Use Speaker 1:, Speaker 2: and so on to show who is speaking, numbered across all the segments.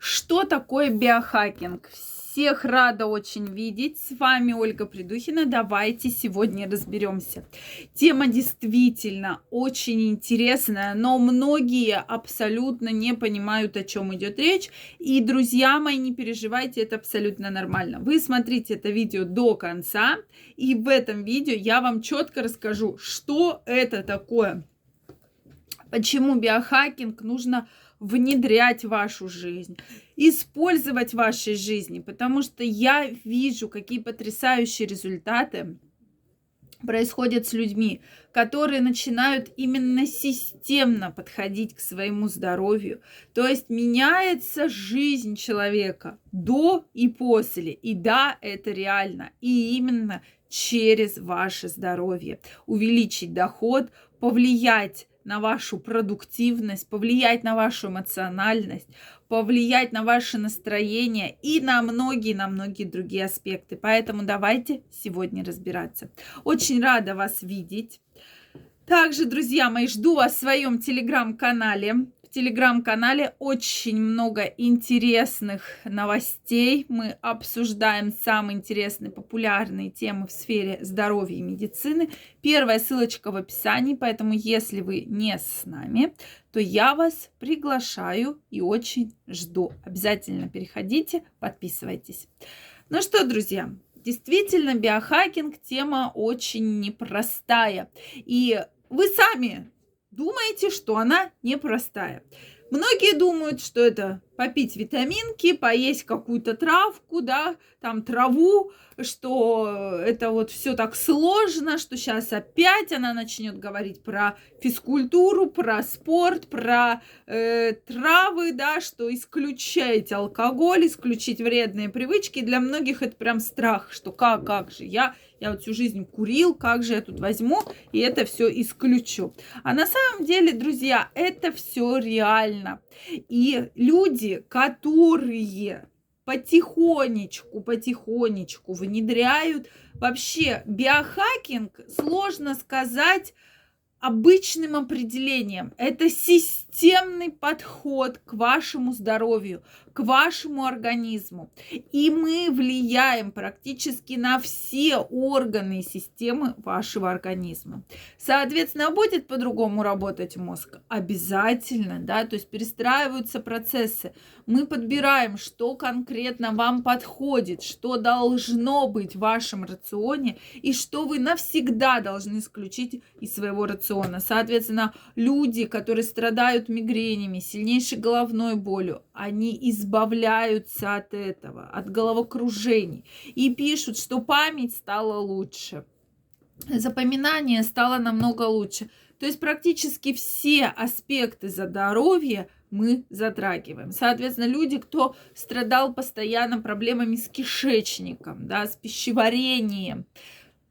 Speaker 1: Что такое биохакинг? Всех рада очень видеть. С вами Ольга Придухина. Давайте сегодня разберемся. Тема действительно очень интересная, но многие абсолютно не понимают, о чем идет речь. И, друзья мои, не переживайте, это абсолютно нормально. Вы смотрите это видео до конца, и в этом видео я вам четко расскажу, что это такое почему биохакинг нужно внедрять в вашу жизнь, использовать в вашей жизни, потому что я вижу, какие потрясающие результаты происходят с людьми, которые начинают именно системно подходить к своему здоровью. То есть меняется жизнь человека до и после. И да, это реально. И именно через ваше здоровье. Увеличить доход, повлиять на вашу продуктивность, повлиять на вашу эмоциональность, повлиять на ваше настроение и на многие, на многие другие аспекты. Поэтому давайте сегодня разбираться. Очень рада вас видеть. Также, друзья мои, жду вас в своем телеграм-канале телеграм-канале очень много интересных новостей. Мы обсуждаем самые интересные, популярные темы в сфере здоровья и медицины. Первая ссылочка в описании, поэтому если вы не с нами, то я вас приглашаю и очень жду. Обязательно переходите, подписывайтесь. Ну что, друзья, действительно, биохакинг тема очень непростая. И вы сами думаете, что она непростая. Многие думают, что это попить витаминки, поесть какую-то травку, да, там траву, что это вот все так сложно, что сейчас опять она начнет говорить про физкультуру, про спорт, про э, травы, да, что исключайте алкоголь, исключить вредные привычки. Для многих это прям страх, что как, как же, я, я вот всю жизнь курил, как же я тут возьму и это все исключу. А на самом деле, друзья, это все реально. И люди, которые потихонечку, потихонечку внедряют. Вообще, биохакинг, сложно сказать обычным определением. Это системный подход к вашему здоровью, к вашему организму. И мы влияем практически на все органы и системы вашего организма. Соответственно, будет по-другому работать мозг? Обязательно, да, то есть перестраиваются процессы. Мы подбираем, что конкретно вам подходит, что должно быть в вашем рационе и что вы навсегда должны исключить из своего рациона. Соответственно, люди, которые страдают мигренями, сильнейшей головной болью, они избавляются от этого, от головокружений. И пишут, что память стала лучше, запоминание стало намного лучше. То есть практически все аспекты здоровья мы затрагиваем. Соответственно, люди, кто страдал постоянно проблемами с кишечником, да, с пищеварением,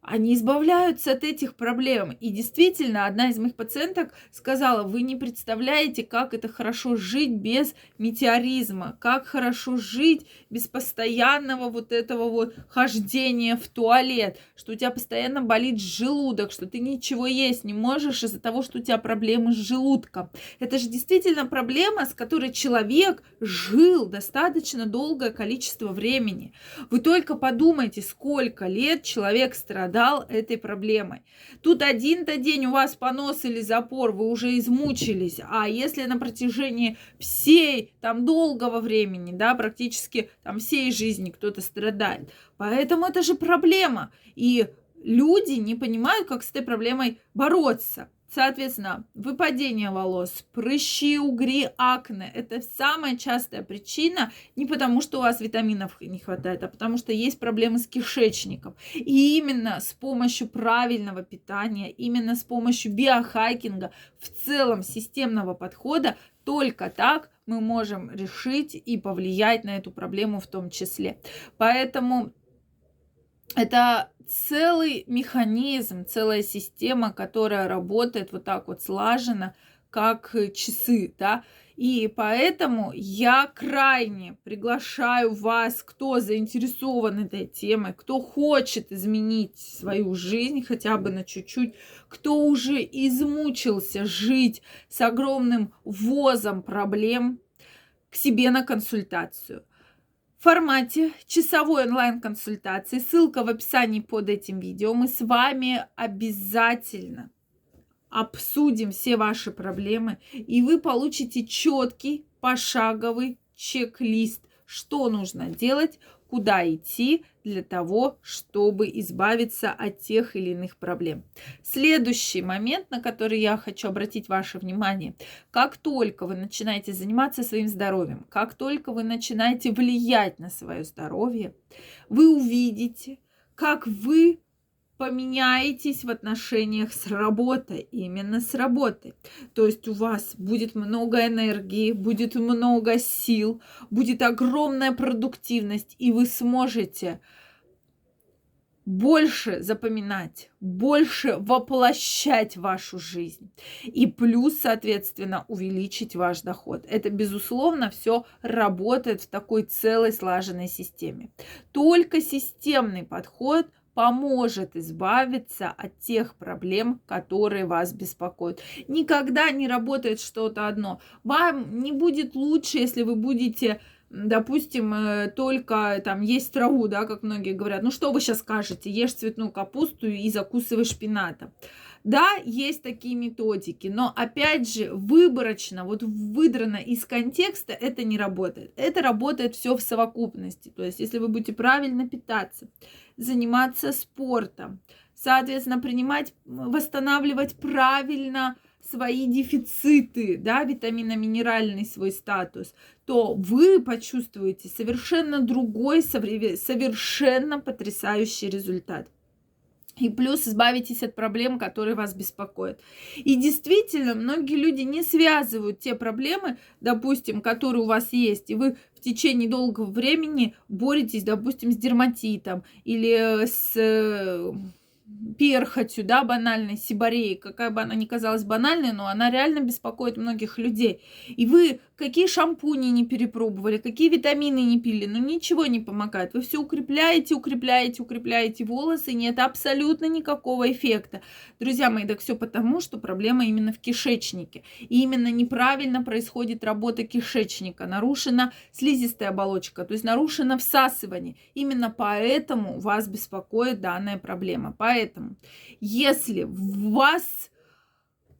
Speaker 1: они избавляются от этих проблем. И действительно, одна из моих пациенток сказала, вы не представляете, как это хорошо жить без метеоризма, как хорошо жить без постоянного вот этого вот хождения в туалет, что у тебя постоянно болит желудок, что ты ничего есть не можешь из-за того, что у тебя проблемы с желудком. Это же действительно проблема, с которой человек жил достаточно долгое количество времени. Вы только подумайте, сколько лет человек страдает страдал этой проблемой. Тут один-то день у вас понос или запор, вы уже измучились. А если на протяжении всей там долгого времени, да, практически там всей жизни кто-то страдает. Поэтому это же проблема. И люди не понимают, как с этой проблемой бороться. Соответственно, выпадение волос, прыщи, угри, акне – это самая частая причина не потому, что у вас витаминов не хватает, а потому что есть проблемы с кишечником. И именно с помощью правильного питания, именно с помощью биохайкинга, в целом системного подхода, только так мы можем решить и повлиять на эту проблему в том числе. Поэтому это целый механизм, целая система, которая работает вот так вот слаженно, как часы, да. И поэтому я крайне приглашаю вас, кто заинтересован этой темой, кто хочет изменить свою жизнь хотя бы на чуть-чуть, кто уже измучился жить с огромным возом проблем, к себе на консультацию. Формате часовой онлайн-консультации, ссылка в описании под этим видео, мы с вами обязательно обсудим все ваши проблемы, и вы получите четкий пошаговый чек-лист, что нужно делать, куда идти для того, чтобы избавиться от тех или иных проблем. Следующий момент, на который я хочу обратить ваше внимание. Как только вы начинаете заниматься своим здоровьем, как только вы начинаете влиять на свое здоровье, вы увидите, как вы поменяетесь в отношениях с работой, именно с работой. То есть у вас будет много энергии, будет много сил, будет огромная продуктивность, и вы сможете больше запоминать, больше воплощать вашу жизнь. И плюс, соответственно, увеличить ваш доход. Это, безусловно, все работает в такой целой слаженной системе. Только системный подход – поможет избавиться от тех проблем, которые вас беспокоят. Никогда не работает что-то одно. Вам не будет лучше, если вы будете допустим, э, только там есть траву, да, как многие говорят, ну что вы сейчас скажете, ешь цветную капусту и закусывай шпината. Да, есть такие методики, но опять же выборочно, вот выдрано из контекста это не работает. Это работает все в совокупности. То есть, если вы будете правильно питаться, заниматься спортом, соответственно, принимать, восстанавливать правильно свои дефициты, да, витаминно-минеральный свой статус, то вы почувствуете совершенно другой, совершенно потрясающий результат. И плюс избавитесь от проблем, которые вас беспокоят. И действительно, многие люди не связывают те проблемы, допустим, которые у вас есть, и вы в течение долгого времени боретесь, допустим, с дерматитом или с перхотью, да, банальной, сибареей, какая бы она ни казалась банальной, но она реально беспокоит многих людей. И вы какие шампуни не перепробовали, какие витамины не пили, ну ничего не помогает. Вы все укрепляете, укрепляете, укрепляете волосы, нет абсолютно никакого эффекта. Друзья мои, так все потому, что проблема именно в кишечнике. И именно неправильно происходит работа кишечника, нарушена слизистая оболочка, то есть нарушено всасывание. Именно поэтому вас беспокоит данная проблема. Поэтому, если вас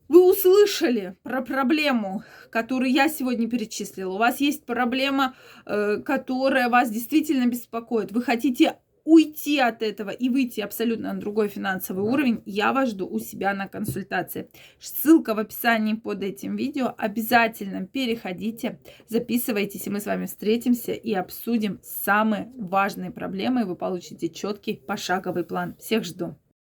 Speaker 1: вы услышали про проблему, которую я сегодня перечислила. У вас есть проблема, э, которая вас действительно беспокоит. Вы хотите уйти от этого и выйти абсолютно на другой финансовый уровень, я вас жду у себя на консультации. Ссылка в описании под этим видео. Обязательно переходите, записывайтесь, и мы с вами встретимся и обсудим самые важные проблемы, и вы получите четкий пошаговый план. Всех жду.